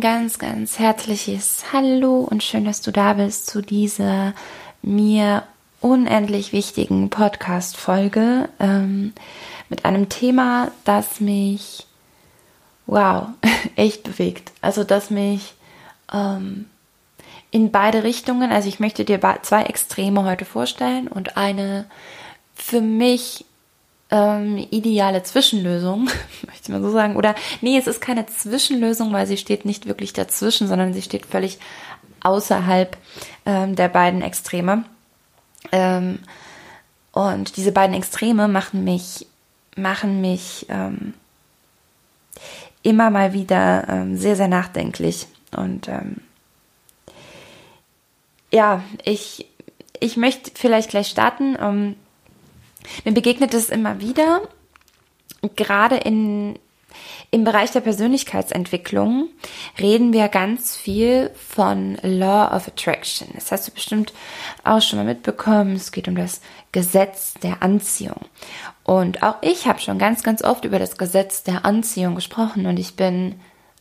Ganz, ganz herzliches Hallo und schön, dass du da bist zu dieser mir unendlich wichtigen Podcast-Folge ähm, mit einem Thema, das mich, wow, echt bewegt. Also, das mich ähm, in beide Richtungen, also ich möchte dir zwei Extreme heute vorstellen und eine für mich ähm, ideale Zwischenlösung, möchte ich mal so sagen. Oder nee, es ist keine Zwischenlösung, weil sie steht nicht wirklich dazwischen, sondern sie steht völlig außerhalb ähm, der beiden Extreme. Ähm, und diese beiden Extreme machen mich, machen mich ähm, immer mal wieder ähm, sehr, sehr nachdenklich. Und ähm, ja, ich, ich möchte vielleicht gleich starten. Um, mir begegnet es immer wieder, gerade in, im Bereich der Persönlichkeitsentwicklung reden wir ganz viel von Law of Attraction. Das hast du bestimmt auch schon mal mitbekommen. Es geht um das Gesetz der Anziehung. Und auch ich habe schon ganz, ganz oft über das Gesetz der Anziehung gesprochen und ich bin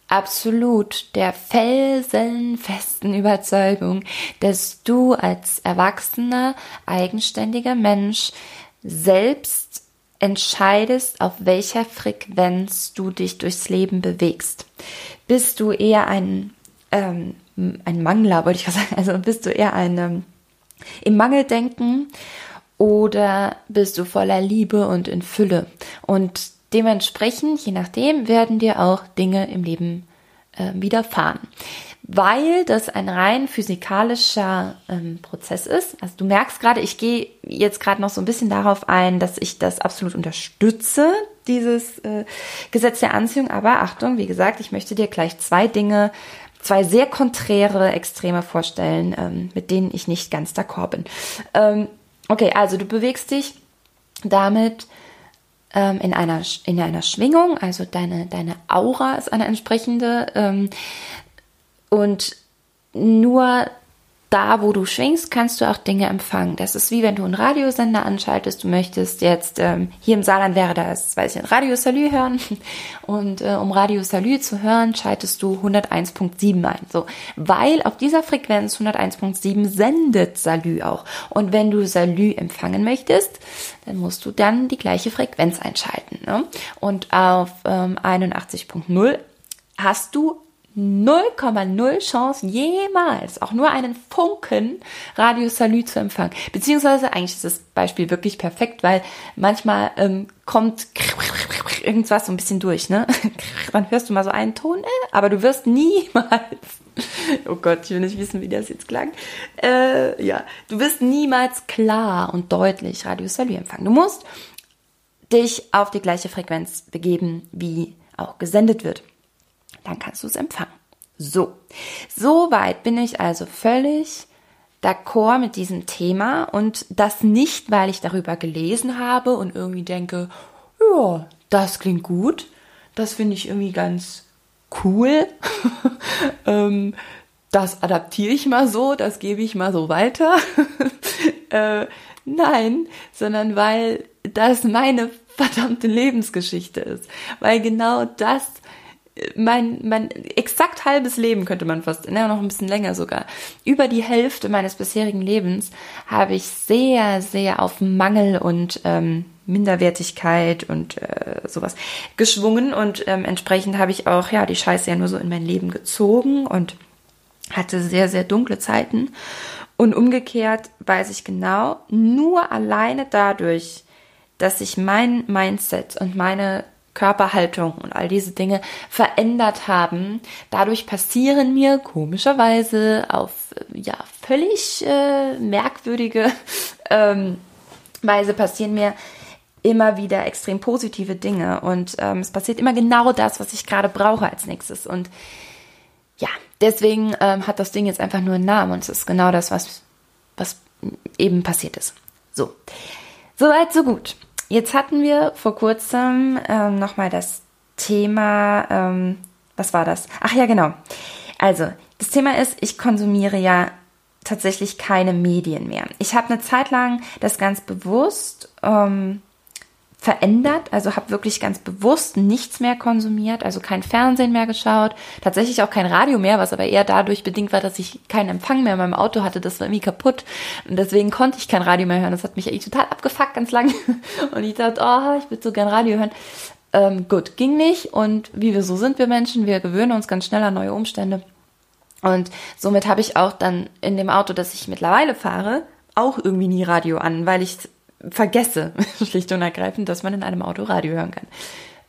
absolut der felsenfesten Überzeugung, dass du als erwachsener, eigenständiger Mensch selbst entscheidest, auf welcher Frequenz du dich durchs Leben bewegst. Bist du eher ein, ähm, ein Mangler, wollte ich sagen, also bist du eher ein ähm, im Mangeldenken oder bist du voller Liebe und in Fülle? Und dementsprechend, je nachdem, werden dir auch Dinge im Leben äh, widerfahren weil das ein rein physikalischer ähm, Prozess ist. Also du merkst gerade, ich gehe jetzt gerade noch so ein bisschen darauf ein, dass ich das absolut unterstütze, dieses äh, Gesetz der Anziehung. Aber Achtung, wie gesagt, ich möchte dir gleich zwei Dinge, zwei sehr konträre Extreme vorstellen, ähm, mit denen ich nicht ganz d'accord bin. Ähm, okay, also du bewegst dich damit ähm, in einer in einer Schwingung, also deine deine Aura ist eine entsprechende ähm, und nur da, wo du schwingst, kannst du auch Dinge empfangen. Das ist wie wenn du einen Radiosender anschaltest. Du möchtest jetzt, ähm, hier im Saarland wäre das, weiß ich, ein Radio Salü hören. Und äh, um Radio Salü zu hören, schaltest du 101.7 ein. So, weil auf dieser Frequenz 101.7 sendet Salü auch. Und wenn du Salü empfangen möchtest, dann musst du dann die gleiche Frequenz einschalten. Ne? Und auf ähm, 81.0 hast du 0,0 Chance jemals auch nur einen Funken Radio Salü zu empfangen. Beziehungsweise eigentlich ist das Beispiel wirklich perfekt, weil manchmal ähm, kommt irgendwas so ein bisschen durch, ne? Dann hörst du mal so einen Ton, äh, aber du wirst niemals, oh Gott, ich will nicht wissen, wie das jetzt klang, äh, ja, du wirst niemals klar und deutlich Radio Salü empfangen. Du musst dich auf die gleiche Frequenz begeben, wie auch gesendet wird dann kannst du es empfangen. So, soweit bin ich also völlig d'accord mit diesem Thema und das nicht, weil ich darüber gelesen habe und irgendwie denke, ja, das klingt gut, das finde ich irgendwie ganz cool. ähm, das adaptiere ich mal so, das gebe ich mal so weiter. äh, nein, sondern weil das meine verdammte Lebensgeschichte ist. Weil genau das mein, mein exakt halbes Leben könnte man fast, ne, noch ein bisschen länger sogar. Über die Hälfte meines bisherigen Lebens habe ich sehr, sehr auf Mangel und ähm, Minderwertigkeit und äh, sowas geschwungen und ähm, entsprechend habe ich auch ja die Scheiße ja nur so in mein Leben gezogen und hatte sehr, sehr dunkle Zeiten. Und umgekehrt weiß ich genau, nur alleine dadurch, dass ich mein Mindset und meine Körperhaltung und all diese Dinge verändert haben. Dadurch passieren mir komischerweise auf ja völlig äh, merkwürdige ähm, Weise passieren mir immer wieder extrem positive Dinge und ähm, es passiert immer genau das, was ich gerade brauche als nächstes und ja, deswegen ähm, hat das Ding jetzt einfach nur einen Namen und es ist genau das, was, was eben passiert ist. So, soweit, so gut. Jetzt hatten wir vor kurzem ähm, nochmal das Thema, ähm, was war das? Ach ja, genau. Also, das Thema ist, ich konsumiere ja tatsächlich keine Medien mehr. Ich habe eine Zeit lang das ganz bewusst ähm, verändert, also habe wirklich ganz bewusst nichts mehr konsumiert, also kein Fernsehen mehr geschaut, tatsächlich auch kein Radio mehr, was aber eher dadurch bedingt war, dass ich keinen Empfang mehr in meinem Auto hatte, das war irgendwie kaputt. Und deswegen konnte ich kein Radio mehr hören. Das hat mich eigentlich total abgefuckt ganz lang. Und ich dachte, oh, ich würde so gern Radio hören. Ähm, gut, ging nicht. Und wie wir so sind wir Menschen, wir gewöhnen uns ganz schnell an neue Umstände. Und somit habe ich auch dann in dem Auto, das ich mittlerweile fahre, auch irgendwie nie Radio an, weil ich vergesse, schlicht und ergreifend, dass man in einem Auto Radio hören kann.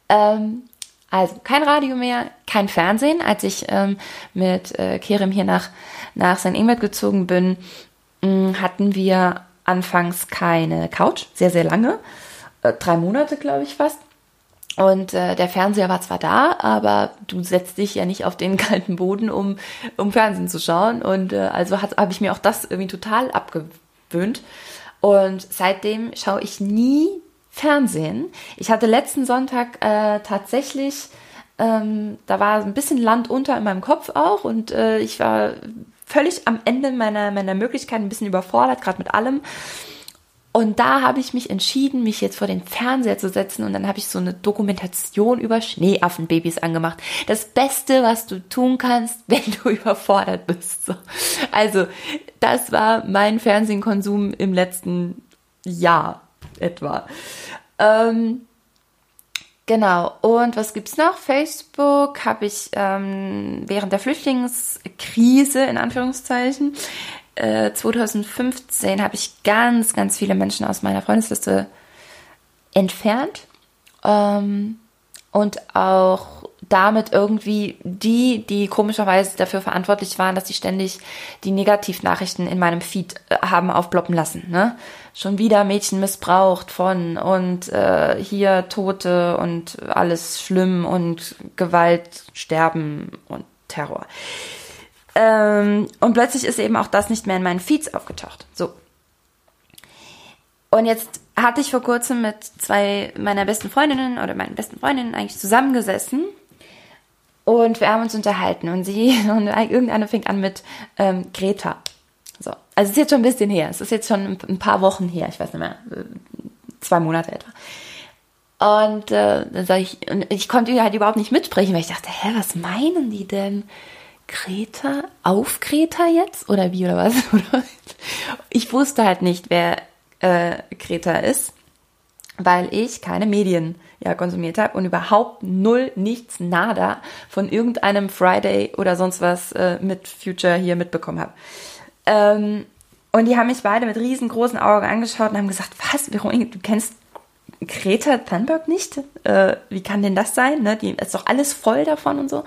Ähm, also kein Radio mehr, kein Fernsehen. Als ich ähm, mit äh, Kerem hier nach, nach St. Ingbert gezogen bin, mm, hatten wir anfangs keine Couch, sehr, sehr lange. Äh, drei Monate, glaube ich, fast. Und äh, der Fernseher war zwar da, aber du setzt dich ja nicht auf den kalten Boden, um, um Fernsehen zu schauen. Und äh, also habe ich mir auch das irgendwie total abgewöhnt. Und seitdem schaue ich nie Fernsehen. Ich hatte letzten Sonntag äh, tatsächlich, ähm, da war ein bisschen Land unter in meinem Kopf auch und äh, ich war völlig am Ende meiner, meiner Möglichkeiten, ein bisschen überfordert, gerade mit allem. Und da habe ich mich entschieden, mich jetzt vor den Fernseher zu setzen und dann habe ich so eine Dokumentation über Schneeaffenbabys angemacht. Das Beste, was du tun kannst, wenn du überfordert bist. So. Also, das war mein Fernsehkonsum im letzten Jahr etwa. Ähm, genau. Und was gibt's noch? Facebook habe ich ähm, während der Flüchtlingskrise in Anführungszeichen 2015 äh, habe ich ganz, ganz viele Menschen aus meiner Freundesliste entfernt ähm, und auch damit irgendwie die, die komischerweise dafür verantwortlich waren, dass sie ständig die Negativnachrichten in meinem Feed äh, haben aufploppen lassen. Ne? Schon wieder Mädchen missbraucht von und äh, hier Tote und alles schlimm und Gewalt, Sterben und Terror. Ähm, und plötzlich ist eben auch das nicht mehr in meinen Feeds aufgetaucht. So. Und jetzt hatte ich vor kurzem mit zwei meiner besten Freundinnen oder meinen besten Freundinnen eigentlich zusammengesessen und wir haben uns unterhalten und sie und irgendeine fängt an mit ähm, Greta. So. Also es ist jetzt schon ein bisschen her. Es ist jetzt schon ein paar Wochen her. Ich weiß nicht mehr. Zwei Monate etwa. Und äh, dann sage ich, und ich konnte halt überhaupt nicht mitsprechen, weil ich dachte, hä, was meinen die denn? Greta auf Greta jetzt? Oder wie oder was? ich wusste halt nicht, wer äh, Greta ist, weil ich keine Medien ja, konsumiert habe und überhaupt null, nichts, nada von irgendeinem Friday oder sonst was äh, mit Future hier mitbekommen habe. Ähm, und die haben mich beide mit riesengroßen Augen angeschaut und haben gesagt, was, Veronika, du kennst Greta Thunberg nicht? Äh, wie kann denn das sein? Ne? Die ist doch alles voll davon und so.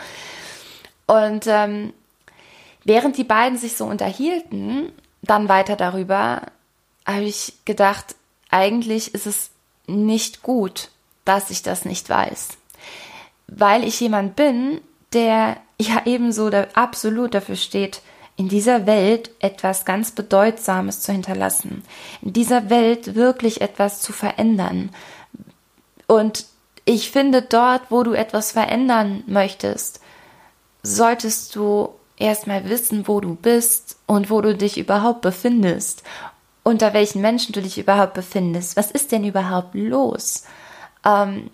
Und ähm, während die beiden sich so unterhielten, dann weiter darüber, habe ich gedacht, eigentlich ist es nicht gut, dass ich das nicht weiß. Weil ich jemand bin, der ja ebenso da absolut dafür steht, in dieser Welt etwas ganz Bedeutsames zu hinterlassen, in dieser Welt wirklich etwas zu verändern. Und ich finde, dort, wo du etwas verändern möchtest, solltest du erstmal wissen, wo du bist und wo du dich überhaupt befindest, unter welchen Menschen du dich überhaupt befindest. Was ist denn überhaupt los? Ähm,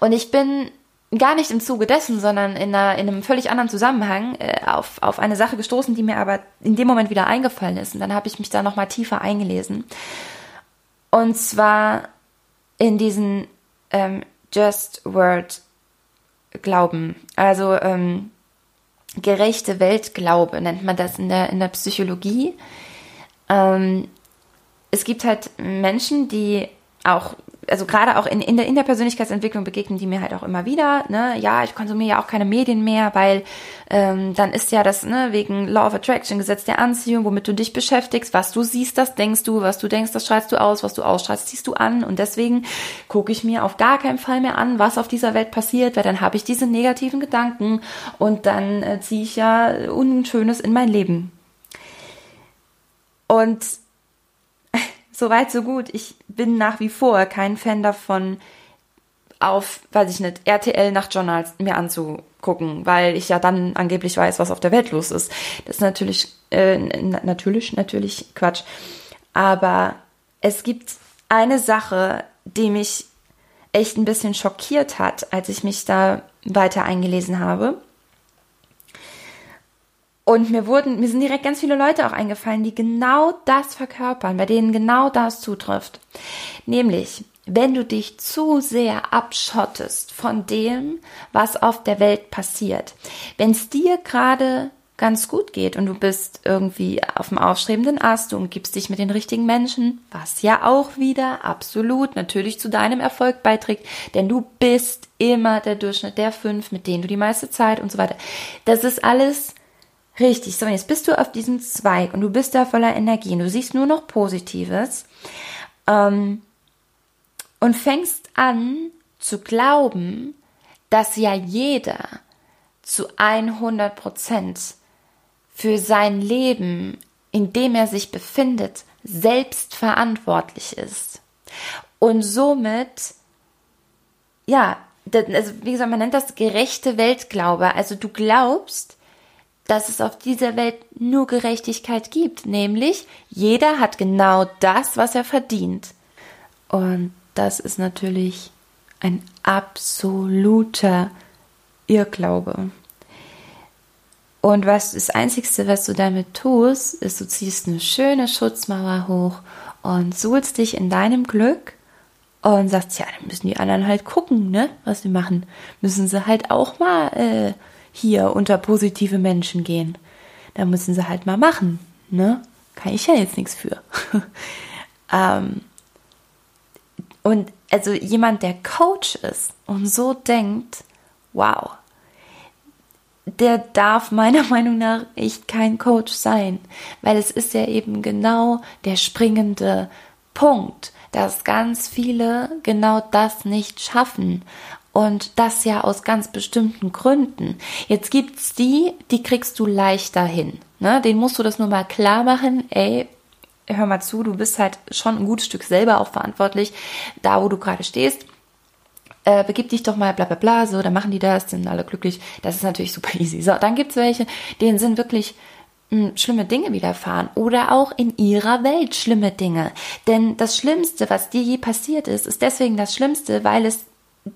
und ich bin gar nicht im Zuge dessen, sondern in, einer, in einem völlig anderen Zusammenhang äh, auf, auf eine Sache gestoßen, die mir aber in dem Moment wieder eingefallen ist. Und dann habe ich mich da nochmal tiefer eingelesen. Und zwar in diesen ähm, Just Word Glauben. Also ähm, gerechte Weltglaube nennt man das in der, in der Psychologie. Ähm, es gibt halt Menschen, die auch also gerade auch in, in, der, in der Persönlichkeitsentwicklung begegnen die mir halt auch immer wieder. Ne? Ja, ich konsumiere ja auch keine Medien mehr, weil ähm, dann ist ja das ne, wegen Law of Attraction, Gesetz der Anziehung, womit du dich beschäftigst, was du siehst, das denkst du, was du denkst, das strahlst du aus, was du ausstrahlst, ziehst du an. Und deswegen gucke ich mir auf gar keinen Fall mehr an, was auf dieser Welt passiert, weil dann habe ich diese negativen Gedanken und dann äh, ziehe ich ja Unschönes in mein Leben. Und so weit, so gut. Ich bin nach wie vor kein Fan davon, auf, weiß ich nicht, RTL Nachtjournals mir anzugucken, weil ich ja dann angeblich weiß, was auf der Welt los ist. Das ist natürlich, äh, natürlich, natürlich Quatsch. Aber es gibt eine Sache, die mich echt ein bisschen schockiert hat, als ich mich da weiter eingelesen habe. Und mir wurden, mir sind direkt ganz viele Leute auch eingefallen, die genau das verkörpern, bei denen genau das zutrifft. Nämlich, wenn du dich zu sehr abschottest von dem, was auf der Welt passiert. Wenn es dir gerade ganz gut geht und du bist irgendwie auf dem aufstrebenden Ast, du umgibst dich mit den richtigen Menschen, was ja auch wieder absolut natürlich zu deinem Erfolg beiträgt, denn du bist immer der Durchschnitt der fünf, mit denen du die meiste Zeit und so weiter. Das ist alles richtig. So, jetzt bist du auf diesem Zweig und du bist da voller Energie und du siehst nur noch Positives ähm, und fängst an zu glauben, dass ja jeder zu 100 Prozent für sein Leben, in dem er sich befindet, selbst verantwortlich ist. Und somit, ja, also wie gesagt, man nennt das gerechte Weltglaube. Also du glaubst, dass es auf dieser Welt nur Gerechtigkeit gibt, nämlich jeder hat genau das, was er verdient. Und das ist natürlich ein absoluter Irrglaube. Und was das Einzige, was du damit tust, ist, du ziehst eine schöne Schutzmauer hoch und suhlst dich in deinem Glück und sagst, ja, dann müssen die anderen halt gucken, ne, was sie machen. Müssen sie halt auch mal äh, hier unter positive Menschen gehen. Da müssen sie halt mal machen, ne? Kann ich ja jetzt nichts für. ähm, und also jemand, der Coach ist und so denkt, wow, der darf meiner Meinung nach echt kein Coach sein, weil es ist ja eben genau der springende Punkt, dass ganz viele genau das nicht schaffen und das ja aus ganz bestimmten Gründen. Jetzt gibt's die, die kriegst du leichter hin. Ne? Den musst du das nur mal klar machen. Ey, hör mal zu, du bist halt schon ein gutes Stück selber auch verantwortlich, da wo du gerade stehst äh, begib dich doch mal, bla bla bla, so, dann machen die das, sind alle glücklich. Das ist natürlich super easy. So, dann gibt's welche, denen sind wirklich hm, schlimme Dinge widerfahren oder auch in ihrer Welt schlimme Dinge. Denn das Schlimmste, was dir je passiert ist, ist deswegen das Schlimmste, weil es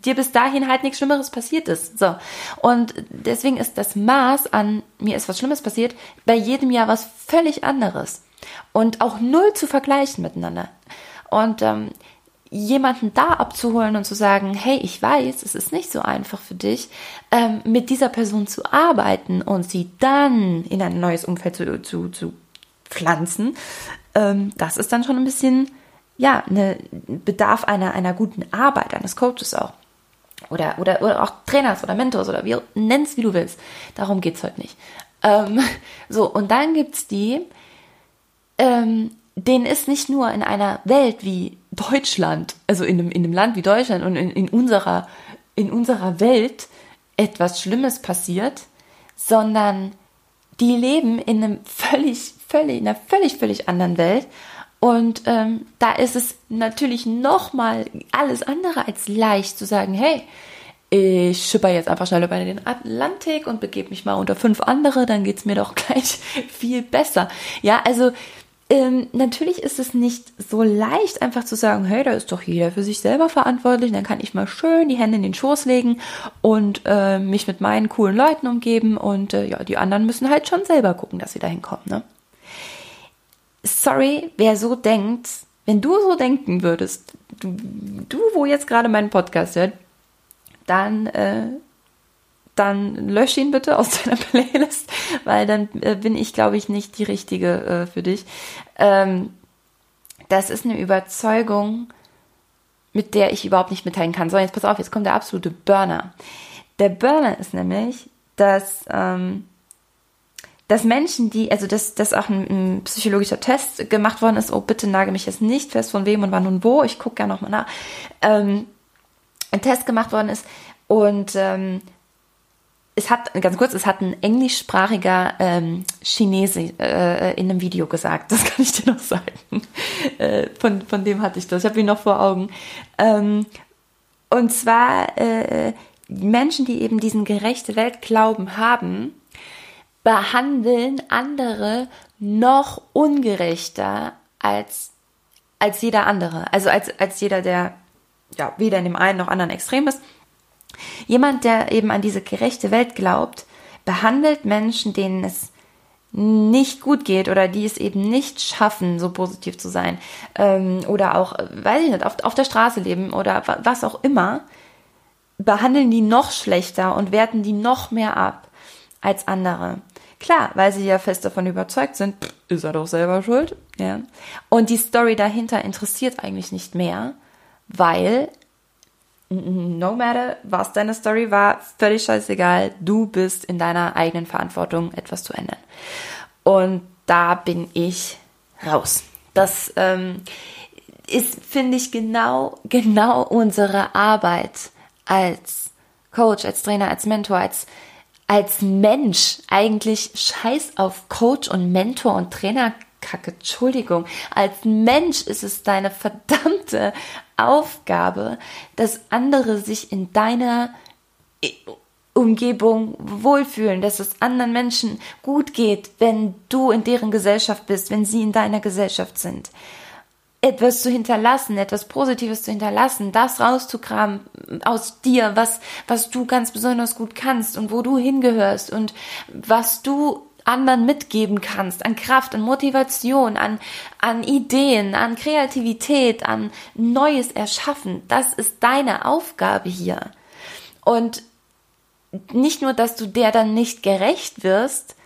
dir bis dahin halt nichts Schlimmeres passiert ist. So. Und deswegen ist das Maß an mir ist was Schlimmes passiert bei jedem Jahr was völlig anderes. Und auch null zu vergleichen miteinander. Und ähm, jemanden da abzuholen und zu sagen, hey, ich weiß, es ist nicht so einfach für dich, ähm, mit dieser Person zu arbeiten und sie dann in ein neues Umfeld zu, zu, zu pflanzen, ähm, das ist dann schon ein bisschen, ja, eine Bedarf einer, einer guten Arbeit, eines Coaches auch. Oder, oder, oder auch Trainers oder Mentors oder wie nenn's wie du willst. Darum geht's heute nicht. Ähm, so, und dann gibt's die, ähm, denen ist nicht nur in einer Welt wie Deutschland, also in einem, in einem Land wie Deutschland und in, in, unserer, in unserer Welt etwas Schlimmes passiert, sondern die leben in einem völlig, völlig, in einer völlig, völlig anderen Welt. Und ähm, da ist es natürlich nochmal alles andere als leicht zu sagen, hey, ich schipper jetzt einfach schnell über den Atlantik und begebe mich mal unter fünf andere, dann geht's mir doch gleich viel besser. Ja, also ähm, natürlich ist es nicht so leicht, einfach zu sagen, hey, da ist doch jeder für sich selber verantwortlich, dann kann ich mal schön die Hände in den Schoß legen und äh, mich mit meinen coolen Leuten umgeben und äh, ja, die anderen müssen halt schon selber gucken, dass sie dahin kommen. Ne? Sorry, wer so denkt, wenn du so denken würdest, du, du wo jetzt gerade meinen Podcast hört, dann äh, dann lösch ihn bitte aus deiner Playlist, weil dann äh, bin ich, glaube ich, nicht die richtige äh, für dich. Ähm, das ist eine Überzeugung, mit der ich überhaupt nicht mitteilen kann. So, jetzt pass auf, jetzt kommt der absolute Burner. Der Burner ist nämlich, dass, ähm, dass Menschen, die, also dass, dass auch ein, ein, psychologischer Test gemacht worden ist, oh bitte nage mich jetzt nicht fest, von wem und wann und wo, ich gucke ja nochmal nach, ähm, ein Test gemacht worden ist und ähm, es hat, ganz kurz, es hat ein englischsprachiger ähm, Chinese äh, in einem Video gesagt. Das kann ich dir noch sagen. Äh, von, von dem hatte ich das. Ich habe ihn noch vor Augen. Ähm, und zwar äh, Menschen, die eben diesen gerechte Weltglauben haben, behandeln andere noch ungerechter als als jeder andere. Also als, als jeder, der ja weder in dem einen noch anderen Extrem ist. Jemand, der eben an diese gerechte Welt glaubt, behandelt Menschen, denen es nicht gut geht oder die es eben nicht schaffen, so positiv zu sein ähm, oder auch, weiß ich nicht, auf, auf der Straße leben oder was auch immer, behandeln die noch schlechter und werten die noch mehr ab als andere. Klar, weil sie ja fest davon überzeugt sind, ist er doch selber schuld. Ja. Und die Story dahinter interessiert eigentlich nicht mehr, weil no matter, was deine Story war, völlig scheißegal, du bist in deiner eigenen Verantwortung, etwas zu ändern. Und da bin ich raus. Das ähm, ist, finde ich, genau, genau unsere Arbeit als Coach, als Trainer, als Mentor, als, als Mensch. Eigentlich scheiß auf Coach und Mentor und Trainer Kacke, Entschuldigung. Als Mensch ist es deine verdammte Aufgabe, dass andere sich in deiner Umgebung wohlfühlen, dass es anderen Menschen gut geht, wenn du in deren Gesellschaft bist, wenn sie in deiner Gesellschaft sind. Etwas zu hinterlassen, etwas Positives zu hinterlassen, das rauszukramen aus dir, was, was du ganz besonders gut kannst und wo du hingehörst und was du anderen mitgeben kannst, an Kraft, an Motivation, an, an Ideen, an Kreativität, an Neues erschaffen. Das ist deine Aufgabe hier. Und nicht nur, dass du der dann nicht gerecht wirst,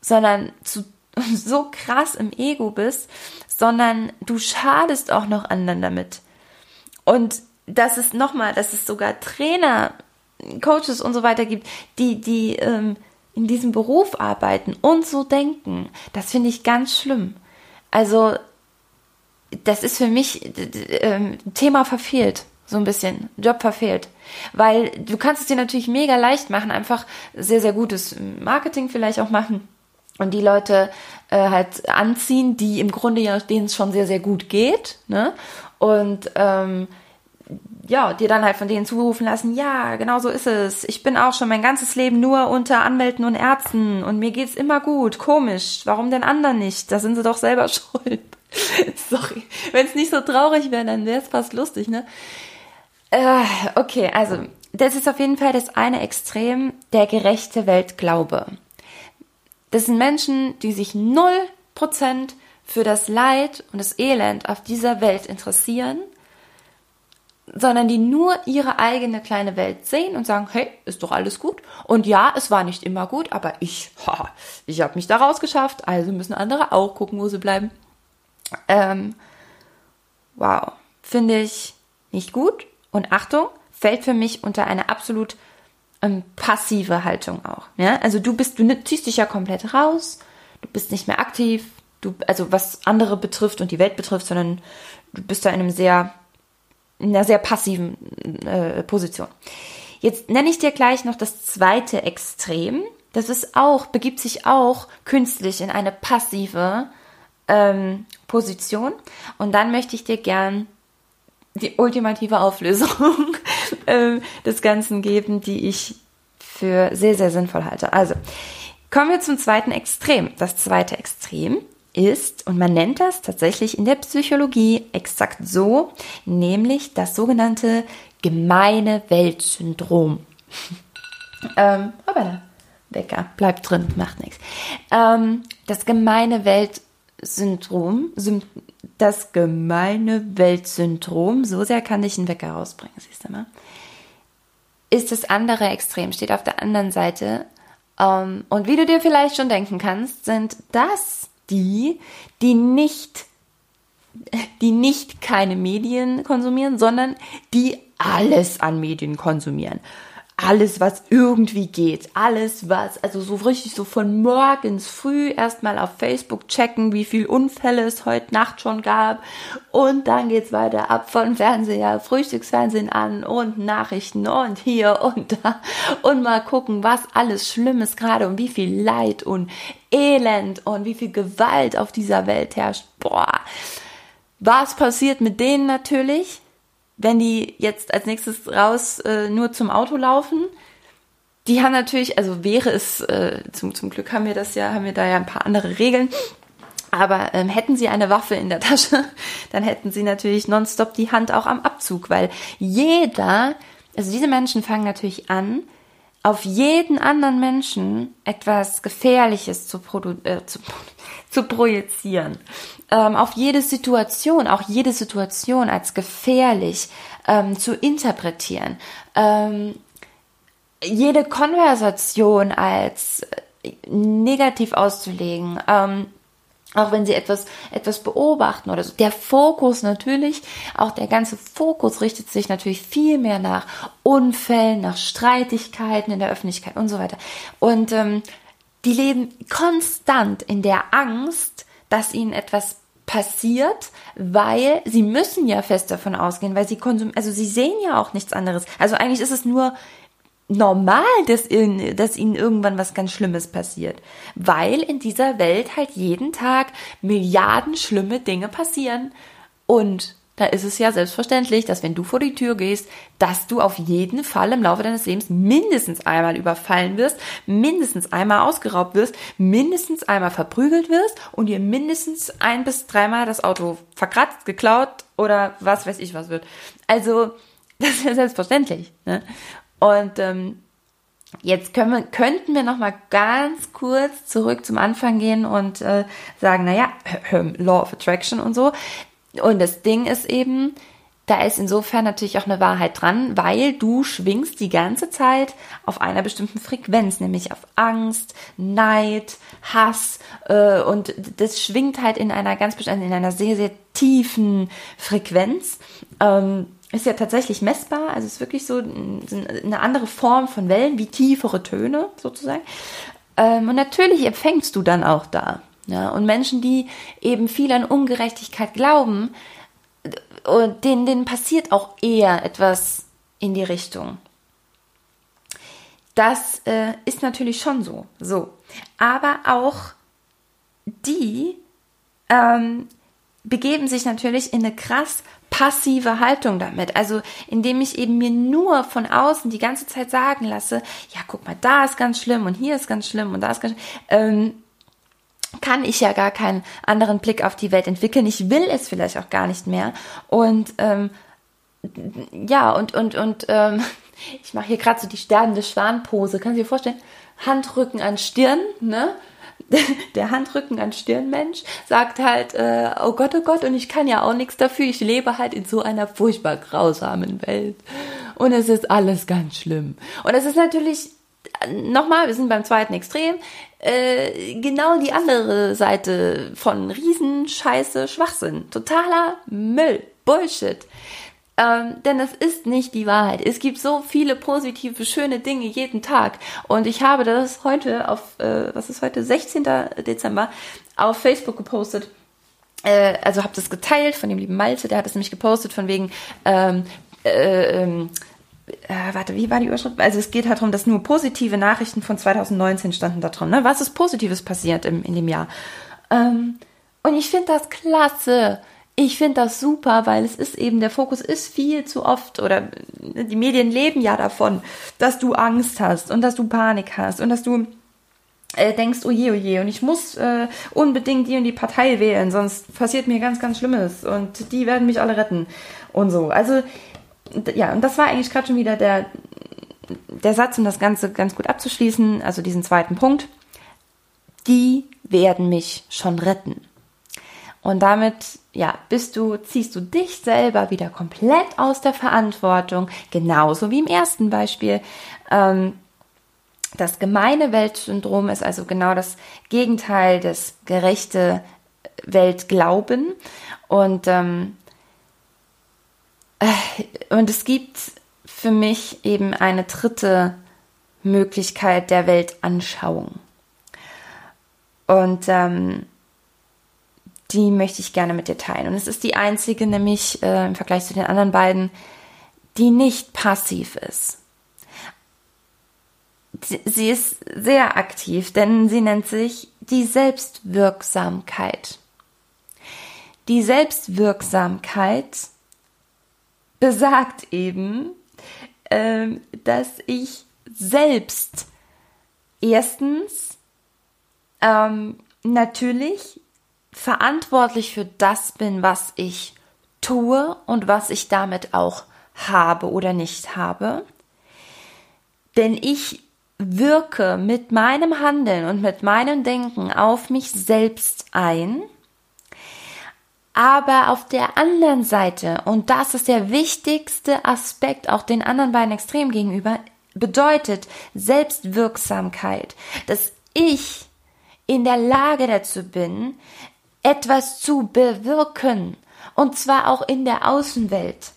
sondern zu, so krass im Ego bist, sondern du schadest auch noch anderen damit. Und dass es nochmal, dass es sogar Trainer, Coaches und so weiter gibt, die, die ähm, in diesem Beruf arbeiten und so denken, das finde ich ganz schlimm. Also, das ist für mich äh, Thema verfehlt, so ein bisschen, Job verfehlt. Weil du kannst es dir natürlich mega leicht machen, einfach sehr, sehr gutes Marketing vielleicht auch machen und die Leute äh, halt anziehen, die im Grunde ja denen es schon sehr, sehr gut geht, ne? Und ähm, ja, dir dann halt von denen zurufen lassen, ja, genau so ist es. Ich bin auch schon mein ganzes Leben nur unter Anwälten und Ärzten und mir geht's immer gut. Komisch. Warum denn anderen nicht? Da sind sie doch selber schuld. Sorry. Wenn es nicht so traurig wäre, dann wäre es fast lustig, ne? Äh, okay, also, das ist auf jeden Fall das eine Extrem, der gerechte Weltglaube. Das sind Menschen, die sich null Prozent für das Leid und das Elend auf dieser Welt interessieren sondern die nur ihre eigene kleine Welt sehen und sagen, hey, ist doch alles gut. Und ja, es war nicht immer gut, aber ich, haha, ich habe mich da rausgeschafft, also müssen andere auch gucken, wo sie bleiben. Ähm, wow, finde ich nicht gut. Und Achtung, fällt für mich unter eine absolut ähm, passive Haltung auch. Ja? Also du bist, du ziehst dich ja komplett raus, du bist nicht mehr aktiv, du, also was andere betrifft und die Welt betrifft, sondern du bist da in einem sehr in einer sehr passiven äh, Position. Jetzt nenne ich dir gleich noch das zweite Extrem. Das ist auch, begibt sich auch künstlich in eine passive ähm, Position. Und dann möchte ich dir gern die ultimative Auflösung äh, des Ganzen geben, die ich für sehr, sehr sinnvoll halte. Also, kommen wir zum zweiten Extrem. Das zweite Extrem ist, und man nennt das tatsächlich in der Psychologie exakt so, nämlich das sogenannte gemeine Weltsyndrom. ähm, aber Wecker, bleibt drin, macht nichts. Ähm, das gemeine Weltsyndrom, das gemeine Weltsyndrom, so sehr kann ich einen Wecker rausbringen, siehst du mal, ist das andere Extrem, steht auf der anderen Seite. Ähm, und wie du dir vielleicht schon denken kannst, sind das die, die nicht, die nicht keine Medien konsumieren, sondern die alles an Medien konsumieren alles, was irgendwie geht, alles, was, also so richtig so von morgens früh erstmal auf Facebook checken, wie viel Unfälle es heute Nacht schon gab und dann geht's weiter ab von Fernseher, Frühstücksfernsehen an und Nachrichten und hier und da und mal gucken, was alles Schlimmes gerade und wie viel Leid und Elend und wie viel Gewalt auf dieser Welt herrscht. Boah. Was passiert mit denen natürlich? Wenn die jetzt als nächstes raus äh, nur zum Auto laufen, die haben natürlich, also wäre es, äh, zum, zum Glück haben wir das ja, haben wir da ja ein paar andere Regeln. Aber ähm, hätten sie eine Waffe in der Tasche, dann hätten sie natürlich nonstop die Hand auch am Abzug, weil jeder, also diese Menschen fangen natürlich an, auf jeden anderen Menschen etwas Gefährliches zu, äh, zu, zu projizieren. Ähm, auf jede Situation, auch jede Situation als gefährlich ähm, zu interpretieren. Ähm, jede Konversation als negativ auszulegen. Ähm, auch wenn sie etwas, etwas beobachten oder so. Der Fokus natürlich, auch der ganze Fokus richtet sich natürlich viel mehr nach Unfällen, nach Streitigkeiten in der Öffentlichkeit und so weiter. Und ähm, die leben konstant in der Angst, dass ihnen etwas passiert, weil sie müssen ja fest davon ausgehen, weil sie konsumieren, also sie sehen ja auch nichts anderes. Also eigentlich ist es nur normal, dass ihnen, dass ihnen irgendwann was ganz Schlimmes passiert. Weil in dieser Welt halt jeden Tag Milliarden schlimme Dinge passieren. Und da ist es ja selbstverständlich, dass wenn du vor die Tür gehst, dass du auf jeden Fall im Laufe deines Lebens mindestens einmal überfallen wirst, mindestens einmal ausgeraubt wirst, mindestens einmal verprügelt wirst und dir mindestens ein bis dreimal das Auto verkratzt, geklaut oder was weiß ich was wird. Also, das ist ja selbstverständlich. Ne? Und ähm, jetzt können wir, könnten wir noch mal ganz kurz zurück zum Anfang gehen und äh, sagen, naja, Law of Attraction und so. Und das Ding ist eben, da ist insofern natürlich auch eine Wahrheit dran, weil du schwingst die ganze Zeit auf einer bestimmten Frequenz, nämlich auf Angst, Neid, Hass äh, und das schwingt halt in einer ganz bestimmten, in einer sehr, sehr tiefen Frequenz. Ähm, ist ja tatsächlich messbar, also ist wirklich so eine andere Form von Wellen, wie tiefere Töne sozusagen. Ähm, und natürlich empfängst du dann auch da. Ja? Und Menschen, die eben viel an Ungerechtigkeit glauben, denen, denen passiert auch eher etwas in die Richtung. Das äh, ist natürlich schon so. So. Aber auch die ähm, begeben sich natürlich in eine krass passive Haltung damit. Also indem ich eben mir nur von außen die ganze Zeit sagen lasse, ja, guck mal, da ist ganz schlimm und hier ist ganz schlimm und da ist ganz schlimm. Ähm, kann ich ja gar keinen anderen Blick auf die Welt entwickeln. Ich will es vielleicht auch gar nicht mehr. Und ähm, ja, und, und, und ähm, ich mache hier gerade so die sterbende Schwanpose. Kannst du dir vorstellen? Handrücken an Stirn, ne? der Handrücken an Stirnmensch sagt halt, äh, oh Gott, oh Gott, und ich kann ja auch nichts dafür. Ich lebe halt in so einer furchtbar grausamen Welt. Und es ist alles ganz schlimm. Und es ist natürlich, nochmal, wir sind beim zweiten Extrem, äh, genau die andere Seite von Riesenscheiße, Schwachsinn. Totaler Müll, Bullshit. Ähm, denn es ist nicht die Wahrheit. Es gibt so viele positive, schöne Dinge jeden Tag. Und ich habe das heute auf, äh, was ist heute, 16. Dezember, auf Facebook gepostet. Äh, also habe das geteilt von dem lieben Malte, der hat es nämlich gepostet von wegen, ähm, äh, ähm, äh, warte, wie war die Überschrift? Also es geht halt darum, dass nur positive Nachrichten von 2019 standen da drin. Ne? Was ist Positives passiert im, in dem Jahr? Ähm, und ich finde das klasse ich finde das super, weil es ist eben, der Fokus ist viel zu oft oder die Medien leben ja davon, dass du Angst hast und dass du Panik hast und dass du äh, denkst, oh je, oh je, und ich muss äh, unbedingt die und die Partei wählen, sonst passiert mir ganz, ganz Schlimmes und die werden mich alle retten und so. Also, ja, und das war eigentlich gerade schon wieder der, der Satz, um das Ganze ganz gut abzuschließen, also diesen zweiten Punkt. Die werden mich schon retten. Und damit, ja, bist du, ziehst du dich selber wieder komplett aus der Verantwortung, genauso wie im ersten Beispiel. Ähm, das gemeine Weltsyndrom ist also genau das Gegenteil des gerechte Weltglauben. Und, ähm, äh, und es gibt für mich eben eine dritte Möglichkeit der Weltanschauung. Und ähm, die möchte ich gerne mit dir teilen. Und es ist die einzige, nämlich äh, im Vergleich zu den anderen beiden, die nicht passiv ist. Sie ist sehr aktiv, denn sie nennt sich die Selbstwirksamkeit. Die Selbstwirksamkeit besagt eben, ähm, dass ich selbst erstens ähm, natürlich verantwortlich für das bin, was ich tue und was ich damit auch habe oder nicht habe. Denn ich wirke mit meinem Handeln und mit meinem Denken auf mich selbst ein. Aber auf der anderen Seite, und das ist der wichtigste Aspekt auch den anderen beiden Extremen gegenüber, bedeutet Selbstwirksamkeit, dass ich in der Lage dazu bin, etwas zu bewirken, und zwar auch in der Außenwelt.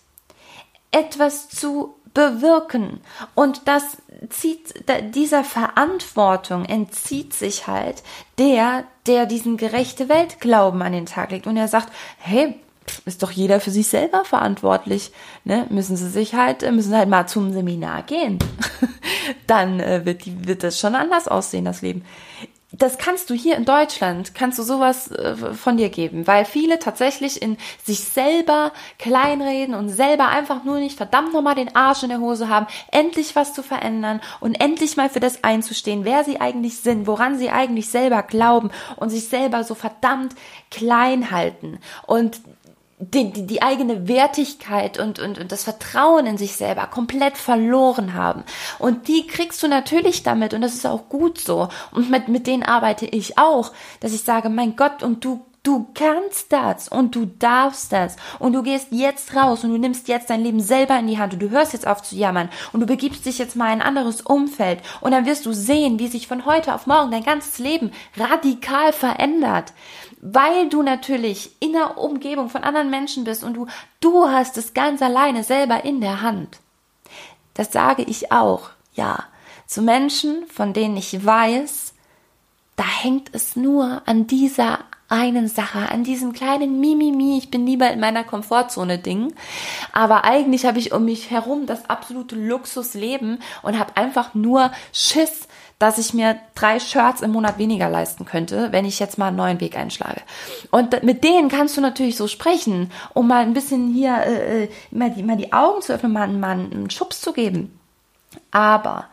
Etwas zu bewirken. Und das zieht, dieser Verantwortung entzieht sich halt der, der diesen gerechte Weltglauben an den Tag legt. Und er sagt, hey, ist doch jeder für sich selber verantwortlich. Ne? Müssen sie sich halt, müssen halt mal zum Seminar gehen. Dann äh, wird, die, wird das schon anders aussehen, das Leben das kannst du hier in Deutschland, kannst du sowas äh, von dir geben, weil viele tatsächlich in sich selber kleinreden und selber einfach nur nicht verdammt nochmal den Arsch in der Hose haben, endlich was zu verändern und endlich mal für das einzustehen, wer sie eigentlich sind, woran sie eigentlich selber glauben und sich selber so verdammt klein halten. Und die, die, die eigene Wertigkeit und, und, und das Vertrauen in sich selber komplett verloren haben. Und die kriegst du natürlich damit und das ist auch gut so. Und mit, mit denen arbeite ich auch, dass ich sage, mein Gott, und du Du kannst das und du darfst das und du gehst jetzt raus und du nimmst jetzt dein Leben selber in die Hand und du hörst jetzt auf zu jammern und du begibst dich jetzt mal in ein anderes Umfeld und dann wirst du sehen, wie sich von heute auf morgen dein ganzes Leben radikal verändert weil du natürlich in der Umgebung von anderen Menschen bist und du, du hast es ganz alleine selber in der Hand. Das sage ich auch, ja, zu Menschen, von denen ich weiß, da hängt es nur an dieser einen Sache, an diesem kleinen Mimimi, ich bin lieber in meiner Komfortzone Ding. Aber eigentlich habe ich um mich herum das absolute Luxusleben und habe einfach nur Schiss, dass ich mir drei Shirts im Monat weniger leisten könnte, wenn ich jetzt mal einen neuen Weg einschlage. Und mit denen kannst du natürlich so sprechen, um mal ein bisschen hier äh, äh, mal, die, mal die Augen zu öffnen, mal, mal einen Schubs zu geben. Aber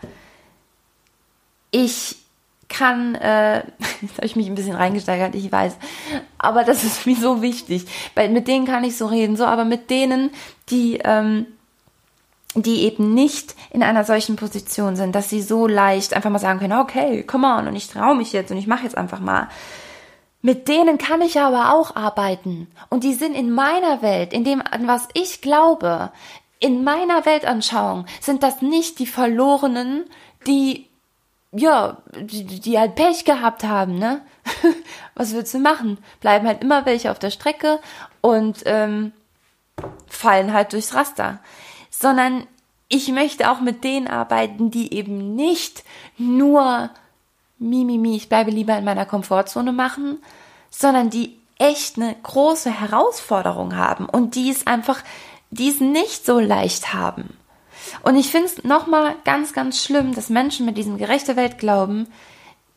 ich kann, äh, jetzt habe ich mich ein bisschen reingesteigert, ich weiß, aber das ist mir so wichtig. Weil mit denen kann ich so reden, so, aber mit denen, die ähm, die eben nicht in einer solchen Position sind, dass sie so leicht einfach mal sagen können, okay, come on, und ich traue mich jetzt und ich mache jetzt einfach mal. Mit denen kann ich aber auch arbeiten. Und die sind in meiner Welt, in dem, an was ich glaube, in meiner Weltanschauung sind das nicht die Verlorenen, die, ja, die, die halt Pech gehabt haben, ne? was willst du machen? Bleiben halt immer welche auf der Strecke und ähm, fallen halt durchs Raster sondern ich möchte auch mit denen arbeiten, die eben nicht nur Mimimi, ich bleibe lieber in meiner Komfortzone machen, sondern die echt eine große Herausforderung haben und die es einfach, die es nicht so leicht haben. Und ich finde es nochmal ganz, ganz schlimm, dass Menschen mit diesem gerechte Welt glauben,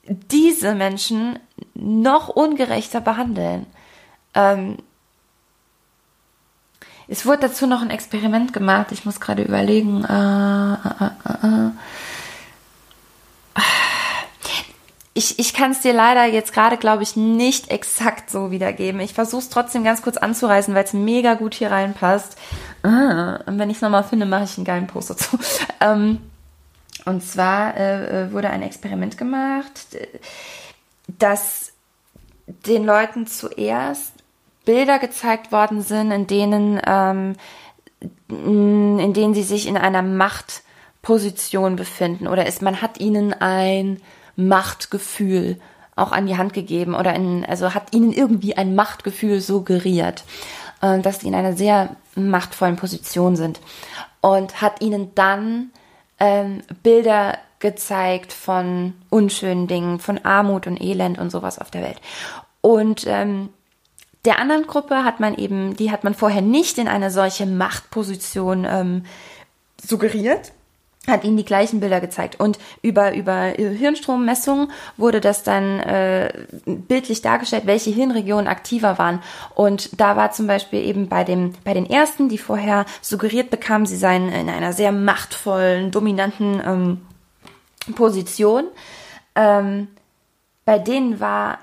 diese Menschen noch ungerechter behandeln. Ähm, es wurde dazu noch ein Experiment gemacht. Ich muss gerade überlegen. Äh, äh, äh, ich, ich kann es dir leider jetzt gerade, glaube ich, nicht exakt so wiedergeben. Ich versuche es trotzdem ganz kurz anzureißen, weil es mega gut hier reinpasst. Und wenn ich es nochmal finde, mache ich einen geilen Post dazu. Ähm, und zwar äh, wurde ein Experiment gemacht, dass den Leuten zuerst Bilder gezeigt worden sind, in denen, ähm, in denen sie sich in einer Machtposition befinden oder ist, man hat ihnen ein Machtgefühl auch an die Hand gegeben oder in, also hat ihnen irgendwie ein Machtgefühl suggeriert, äh, dass sie in einer sehr machtvollen Position sind und hat ihnen dann ähm, Bilder gezeigt von unschönen Dingen, von Armut und Elend und sowas auf der Welt. Und ähm, der anderen Gruppe hat man eben, die hat man vorher nicht in eine solche Machtposition ähm, suggeriert, hat ihnen die gleichen Bilder gezeigt. Und über, über Hirnstrommessungen wurde das dann äh, bildlich dargestellt, welche Hirnregionen aktiver waren. Und da war zum Beispiel eben bei, dem, bei den ersten, die vorher suggeriert bekamen, sie seien in einer sehr machtvollen, dominanten ähm, Position. Ähm, bei denen war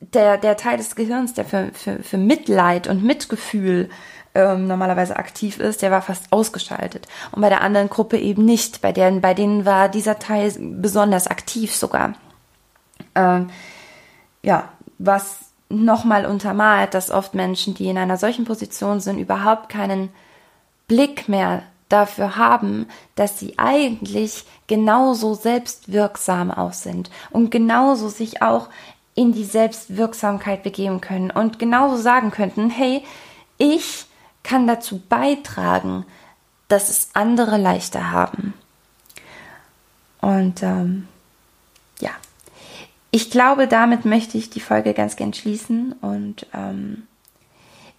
der, der Teil des Gehirns, der für, für, für Mitleid und Mitgefühl ähm, normalerweise aktiv ist, der war fast ausgeschaltet. Und bei der anderen Gruppe eben nicht. Bei denen, bei denen war dieser Teil besonders aktiv sogar. Ähm, ja, was nochmal untermalt, dass oft Menschen, die in einer solchen Position sind, überhaupt keinen Blick mehr dafür haben, dass sie eigentlich genauso selbstwirksam auch sind und genauso sich auch in die Selbstwirksamkeit begeben können und genauso sagen könnten, hey, ich kann dazu beitragen, dass es andere leichter haben. Und ähm, ja, ich glaube, damit möchte ich die Folge ganz gern schließen und ähm,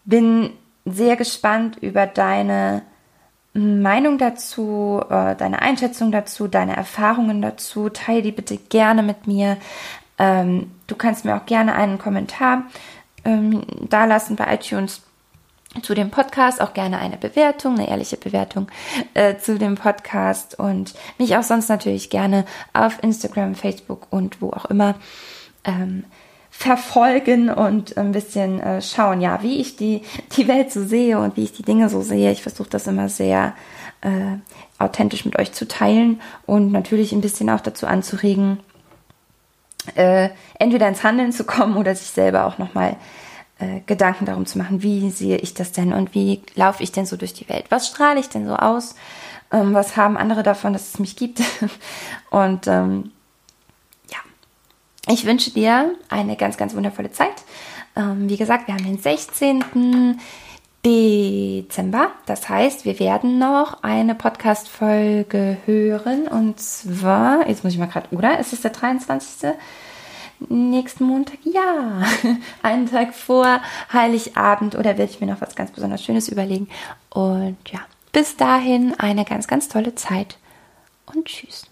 bin sehr gespannt über deine Meinung dazu, äh, deine Einschätzung dazu, deine Erfahrungen dazu. Teile die bitte gerne mit mir. Ähm, du kannst mir auch gerne einen Kommentar ähm, dalassen bei iTunes zu dem Podcast, auch gerne eine Bewertung, eine ehrliche Bewertung äh, zu dem Podcast und mich auch sonst natürlich gerne auf Instagram, Facebook und wo auch immer ähm, verfolgen und ein bisschen äh, schauen, ja, wie ich die, die Welt so sehe und wie ich die Dinge so sehe. Ich versuche das immer sehr äh, authentisch mit euch zu teilen und natürlich ein bisschen auch dazu anzuregen, äh, entweder ins Handeln zu kommen oder sich selber auch nochmal äh, Gedanken darum zu machen, wie sehe ich das denn und wie laufe ich denn so durch die Welt? Was strahle ich denn so aus? Ähm, was haben andere davon, dass es mich gibt? und ähm, ich wünsche dir eine ganz, ganz wundervolle Zeit. Ähm, wie gesagt, wir haben den 16. Dezember. Das heißt, wir werden noch eine Podcast-Folge hören. Und zwar, jetzt muss ich mal gerade, oder? Ist es der 23.? Nächsten Montag? Ja. Einen Tag vor Heiligabend oder werde ich mir noch was ganz besonders Schönes überlegen. Und ja, bis dahin eine ganz, ganz tolle Zeit und tschüss.